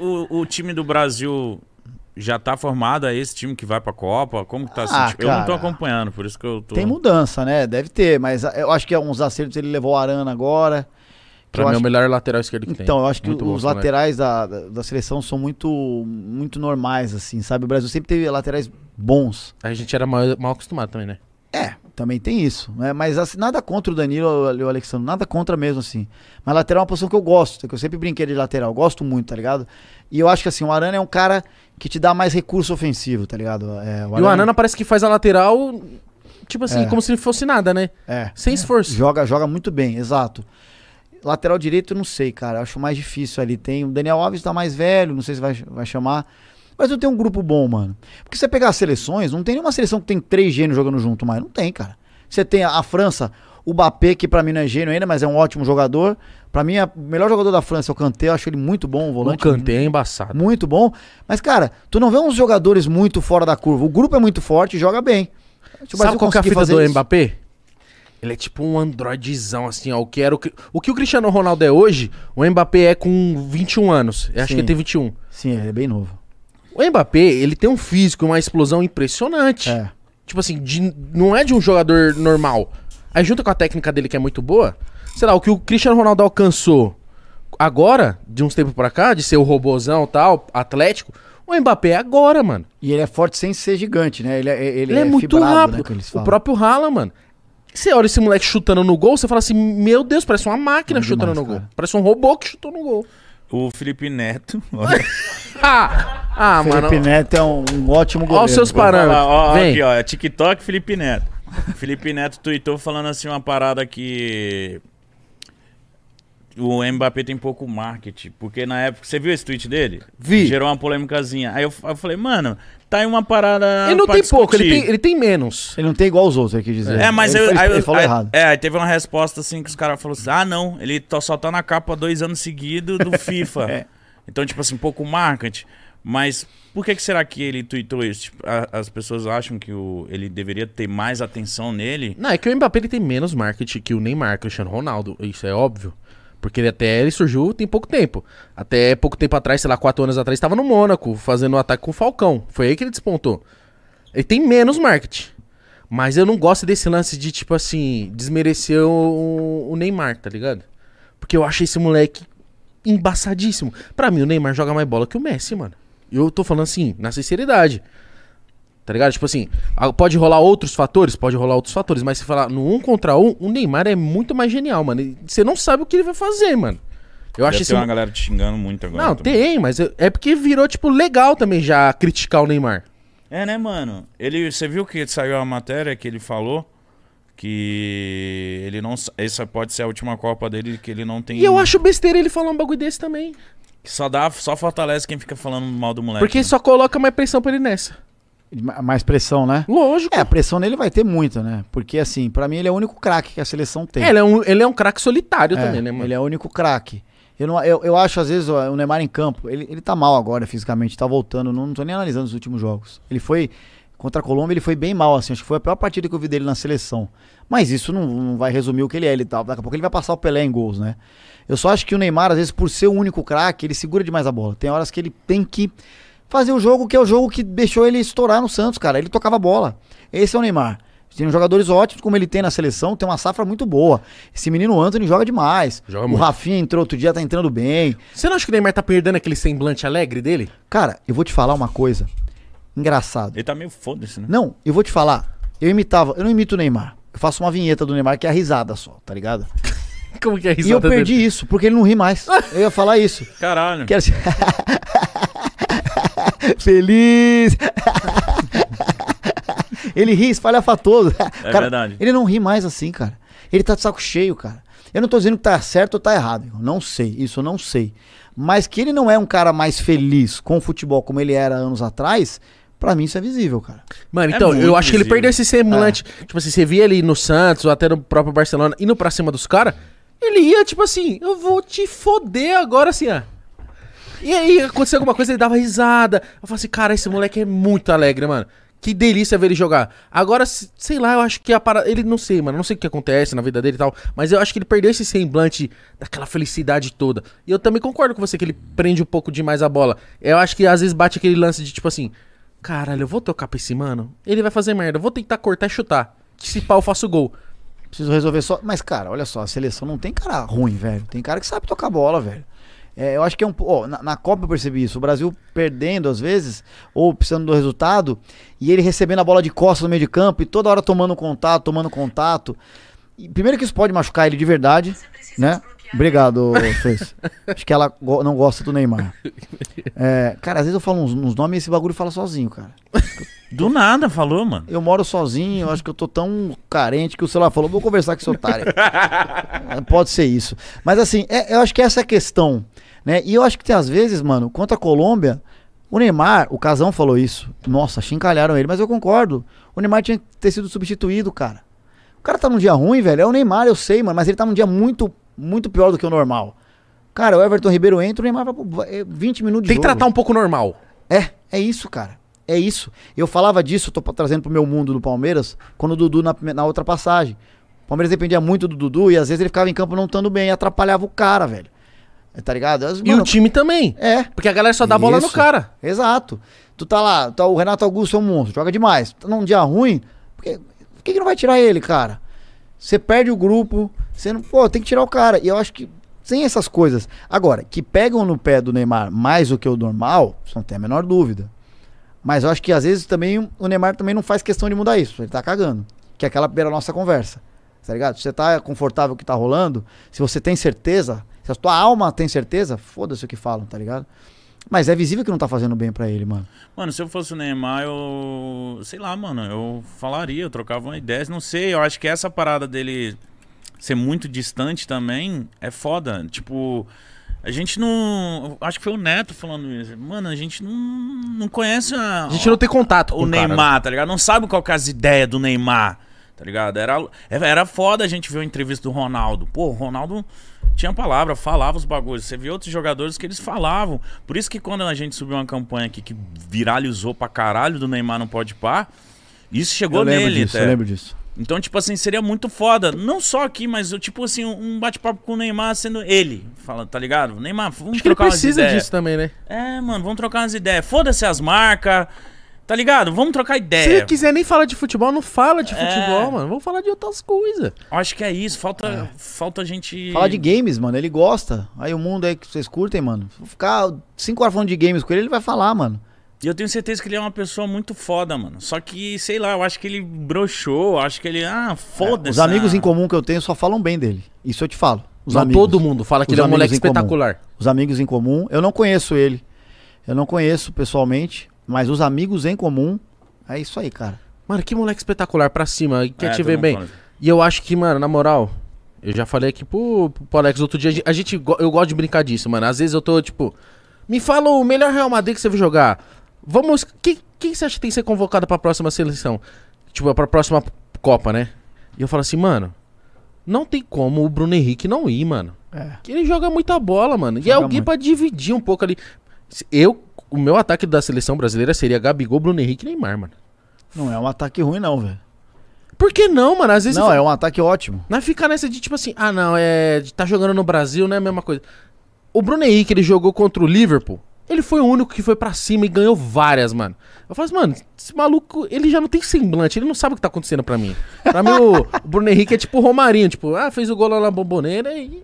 O, o time do Brasil já tá formado, é esse time que vai pra Copa? Como que tá Ah, assim? Eu não tô cara. acompanhando, por isso que eu tô. Tem mudança, né? Deve ter, mas eu acho que é uns acertos ele levou o Arana agora. Pra mim é o melhor lateral esquerdo que tem. Então, eu acho que bom os laterais da, da, da seleção são muito, muito normais, assim, sabe? O Brasil sempre teve laterais bons. A gente era mal, mal acostumado também, né? É, também tem isso, né? Mas assim, nada contra o Danilo e o Alexandre, nada contra mesmo, assim. Mas lateral é uma posição que eu gosto, que eu sempre brinquei de lateral, gosto muito, tá ligado? E eu acho que assim, o Arana é um cara que te dá mais recurso ofensivo, tá ligado? É, E o Anana parece que faz a lateral, tipo assim, É. como se fosse nada, né? é, Sem esforço. joga, joga muito bem, exato. Lateral direito, eu não sei, cara. Acho mais difícil ali. Tem o Daniel Alves tá mais velho, não sei se vai, vai chamar. Mas eu tenho um grupo bom, mano. Porque você pegar as seleções, não tem nenhuma seleção que tem três gênios jogando junto mais. Não tem, cara. Você tem a, a França, o Mbappé, que pra mim não é gênio ainda, mas é um ótimo jogador. Pra mim, a- o melhor jogador da França é o Kanté. Eu acho ele muito bom, o O volante. Kanté é embaçado. Muito bom. Mas, cara, tu não vê uns jogadores muito fora da curva. O grupo é muito forte e joga bem. Se o Sabe qual que é a fita do isso- Mbappé? Ele é tipo um androidzão, assim, ó. O que, era o, que, o que o Cristiano Ronaldo é hoje, o Mbappé é com 21 anos. Eu acho Sim. que ele tem 21. Sim, ele é bem novo. O Mbappé, ele tem um físico, uma explosão impressionante. É. Tipo assim, de- não é de um jogador normal. Aí junto com a técnica dele que é muito boa, sei lá, o que o Cristiano Ronaldo alcançou agora, de uns tempos pra cá, de ser o robozão e tal, atlético, o Mbappé é agora, mano. E ele é forte sem ser gigante, né? Ele é, ele Ele, é, muito fibrado, rápido. Né, que eles o próprio Rala, mano. Você olha esse moleque chutando no gol, você fala assim, meu Deus, parece uma máquina Bom chutando demais, no gol. cara. Parece um robô que chutou no gol. O Felipe Neto. olha, Ah, ah mano. Felipe Neto é um, um ótimo goleiro. Olha os seus parâmetros. ó, Vem. aqui, ó, é TikTok Felipe Neto. Felipe Neto tweetou falando assim uma parada que o Mbappé tem pouco marketing, porque na época, você viu esse tweet dele? Vi. Gerou uma polêmicazinha. Aí eu, eu falei, mano, tá aí uma parada Ele não pra tem pouco, ele discutir. tem, ele tem menos. Ele não tem igual os outros, ele quis dizer. É, mas ele, eu, aí, ele eu- falou aí- errado. É, aí teve uma resposta assim que os caras falaram assim: ah, não, ele tá- só tá na capa dois anos seguidos do FIFA. É. Então, tipo assim, pouco marketing. Mas por que, que será que ele tweetou isso? Tipo, a- as pessoas acham que o, ele deveria ter mais atenção nele. Não, é que o Mbappé ele tem menos marketing que o Neymar, Cristiano Ronaldo. Isso é óbvio. Porque ele até ele surgiu tem pouco tempo. Até pouco tempo atrás, sei lá, quatro anos atrás, estava no Mônaco, fazendo um ataque com o Falcão. Foi aí que ele despontou. Ele tem menos marketing. Mas eu não gosto desse lance de, tipo assim, desmerecer o, o Neymar, tá ligado? Porque eu acho esse moleque embaçadíssimo. Pra mim, o Neymar joga mais bola que o Messi, mano. Eu tô falando assim, na sinceridade. Tá ligado? Tipo assim, pode rolar outros fatores? Pode rolar outros fatores, mas se falar no um contra um, o Neymar é muito mais genial, mano. Você não sabe o que ele vai fazer, mano. Eu acho esse. ter uma galera te xingando muito agora. Não, também. tem, mas é é porque virou, tipo, legal também já criticar o Neymar. É, né, mano? Ele, você viu que saiu a matéria que ele falou que ele não. Essa pode ser a última Copa dele, que ele não tem. E eu acho besteira ele falar um bagulho desse também. Que só dá, só fortalece quem fica falando mal do moleque. Porque né? só coloca mais pressão pra ele nessa. Ma- Mais pressão, né? Lógico. É, a pressão nele vai ter muita, né? Porque, assim, pra mim ele é o único craque que a seleção tem. É, ele é um, ele é um craque solitário É, também, né, mano? Ele é o único craque. Eu, não- eu, eu acho, às vezes, ó, o Neymar em campo, ele, ele tá mal agora fisicamente, tá voltando. Não, não tô nem analisando os últimos jogos. Ele foi. Contra a Colômbia, ele foi bem mal, assim. Acho que foi a pior partida que eu vi dele na seleção. Mas isso não, não vai resumir o que ele é. Ele tá, daqui a pouco ele vai passar o Pelé em gols, né? Eu só acho que o Neymar, às vezes, por ser o único craque, ele segura demais a bola. Tem horas que ele tem que fazer o jogo que é o jogo que deixou ele estourar no Santos, cara. Ele tocava a bola. Esse é o Neymar. Tem jogadores ótimos, como ele tem na seleção, tem uma safra muito boa. Esse menino Anthony joga demais. Joga o muito. Rafinha entrou outro dia, tá entrando bem. Você não acha que o Neymar tá perdendo aquele semblante alegre dele? Cara, eu vou te falar uma coisa. Engraçado. Ele tá meio foda-se, né? Não, eu vou te falar. Eu imitava, eu não imito o Neymar. Eu faço uma vinheta do Neymar que é a risada só, tá ligado? Como que é a E eu risada perdi dele? isso, porque ele não ri mais. Eu ia falar isso. Caralho. Quero. Feliz! ele ri espalhafatoso. É verdade. Ele não ri mais assim, cara. Ele tá de saco cheio, cara. Eu não tô dizendo que tá certo ou tá errado. irmão. Não sei, isso eu não sei. Mas que ele não é um cara mais feliz com o futebol como ele era anos atrás, pra mim isso é visível, cara. Mano, É então, muito eu acho que ele visível. perdeu esse semblante. Tipo assim, você via ele no Santos ou até no próprio Barcelona indo pra cima dos caras, ele ia, tipo assim, eu vou te foder agora, assim, ó. E aí, aconteceu alguma coisa, ele dava risada. Eu falei assim, cara, esse moleque é muito alegre, mano. Que delícia ver ele jogar. Agora, se- sei lá, eu acho que a parada. Ele não sei, mano. Não sei o que acontece na vida dele e tal. Mas eu acho que ele perdeu esse semblante daquela felicidade toda. E eu também concordo com você que ele prende um pouco demais a bola. Eu acho que às vezes bate aquele lance de tipo assim: caralho, eu vou tocar pra esse mano. Ele vai fazer merda. Eu vou tentar cortar e chutar. Que se pau eu faço gol. Preciso resolver só. Mas, cara, olha só, a seleção não tem cara ruim, velho. Tem cara que sabe tocar bola, velho. É, eu acho que é um. ó, na, na Copa eu percebi isso. O Brasil perdendo às vezes, ou precisando do resultado, e ele recebendo a bola de costas no meio de campo e toda hora tomando contato, tomando contato. E primeiro que isso pode machucar ele de verdade, né? Obrigado, Fez. Acho que ela go- não gosta do Neymar. É, cara, às vezes eu falo uns, uns nomes e esse bagulho fala sozinho, cara. Do nada falou, mano. Eu moro sozinho, eu acho que eu tô tão carente que o celular falou, vou conversar com esse otário. Pode ser isso. Mas assim, é- eu acho que essa é a questão, né? E eu acho que tem às vezes, mano, contra a Colômbia, o Neymar, o Casão falou isso. Nossa, chincalharam ele, mas eu concordo. O Neymar tinha que ter sido substituído, cara. O cara tá num dia ruim, velho. É o Neymar, eu sei, mano, mas ele tá num dia muito, muito pior do que o normal. Cara, o Everton Ribeiro entra, o Neymar vai pro vai- 20 minutos de Tem que jogo. tratar um pouco normal. É, é isso, cara. É isso. Eu falava disso, eu tô trazendo pro meu mundo do Palmeiras, quando o Dudu na, na outra passagem. O Palmeiras dependia muito do Dudu e às vezes ele ficava em campo não estando bem e atrapalhava o cara, velho. É, Tá ligado? As- E mano, o time também. É. Porque a galera só dá bola no Isso. cara. Exato. Tu tá lá, tá, o Renato Augusto é um monstro, joga demais. Tá num dia ruim, por que, por que, que não vai tirar ele, cara? Você perde o grupo, não. Pô, tem que tirar o cara. E eu acho que sem essas coisas. Agora, que pegam no pé do Neymar mais do que o normal, não tem a menor dúvida. Mas eu acho que às vezes também o Neymar também não faz questão de mudar isso. Ele tá cagando. Que é aquela primeira nossa conversa. Tá ligado? Se você tá confortável com o que tá rolando, se você tem certeza, se a tua alma tem certeza, foda-se o que falam, tá ligado? Mas é visível que não tá fazendo bem pra ele, mano. Mano, se eu fosse o Neymar, eu. Sei lá, mano, eu falaria, eu trocava uma ideia. Não sei, eu acho que essa parada dele ser muito distante também é foda. Tipo, a gente não. Acho que foi o Neto falando isso. Mano, a gente não, não conhece a, A gente não tem contato com o o cara. Neymar, tá ligado? Não sabe qual é as ideias do Neymar, tá ligado? Era, era foda a gente ver a entrevista do Ronaldo. Pô, o Ronaldo tinha palavra, falava os bagulhos. Você vê outros jogadores que eles falavam. Por isso que quando a gente subiu uma campanha aqui que viralizou pra caralho do Neymar não pode par, isso chegou eu lembro nele disso, eu lembro disso. Então, tipo assim, seria muito foda. Não só aqui, mas eu, tipo assim, um bate-papo com o Neymar sendo ele. Fala, tá ligado? Neymar, vamos Acho que ele trocar umas precisa ideias. disso também, né? É, mano, vamos trocar umas ideias. Foda-se as marcas. Tá ligado? Vamos trocar Se ideia. ele quiser nem falar de futebol, não fala de É. futebol, mano. Vamos falar de outras coisas. Acho que é isso. Falta, falta a gente. Fala de games, mano, ele gosta. Aí o mundo aí que vocês curtem, mano. Se eu ficar cinco horas falando de games com ele, ele vai falar, mano. E eu tenho certeza que ele é uma pessoa muito foda, mano. Só que, sei lá, eu acho que ele broxou. Acho que ele. Ah, foda-se. Os amigos ah. em comum que eu tenho só falam bem dele. Isso eu te falo. Os Não, amigos. todo mundo fala que Os ele é um moleque em comum. espetacular. Os amigos em comum. Eu não conheço ele. Eu não conheço pessoalmente. Mas os amigos em comum. É isso aí, cara. Mano, que moleque espetacular pra cima. Quer É, te ver bem. fala. E eu acho que, mano, na moral, eu já falei aqui pro, pro Alex outro dia, a gente- eu gosto de brincar disso, mano. Às vezes eu tô, tipo, me fala o melhor Real Madrid que você viu jogar. Vamos, quem, quem você acha que tem que ser convocado pra próxima seleção? Tipo, pra próxima Copa, né? E eu falo assim, mano, não tem como o Bruno Henrique não ir, mano. É. Que ele joga muita bola, mano. E é Joga alguém muito. pra dividir um pouco ali. Eu, o meu ataque da seleção brasileira seria Gabigol, Bruno Henrique e Neymar, mano. Não é um ataque ruim, não, velho. Por que não, mano? Às vezes Não, é um ataque ótimo. Não é ficar nessa de tipo assim, ah não, é. Tá jogando no Brasil, não é a mesma coisa. O Bruno Henrique, ele jogou contra o Liverpool. Ele foi o único que foi pra cima e ganhou várias, mano. Eu falo assim, mano, esse maluco, ele já não tem semblante, ele não sabe o que tá acontecendo pra mim. Pra mim, o Bruno Henrique é tipo o Romarinho, tipo, ah, fez o gol lá na bomboneira e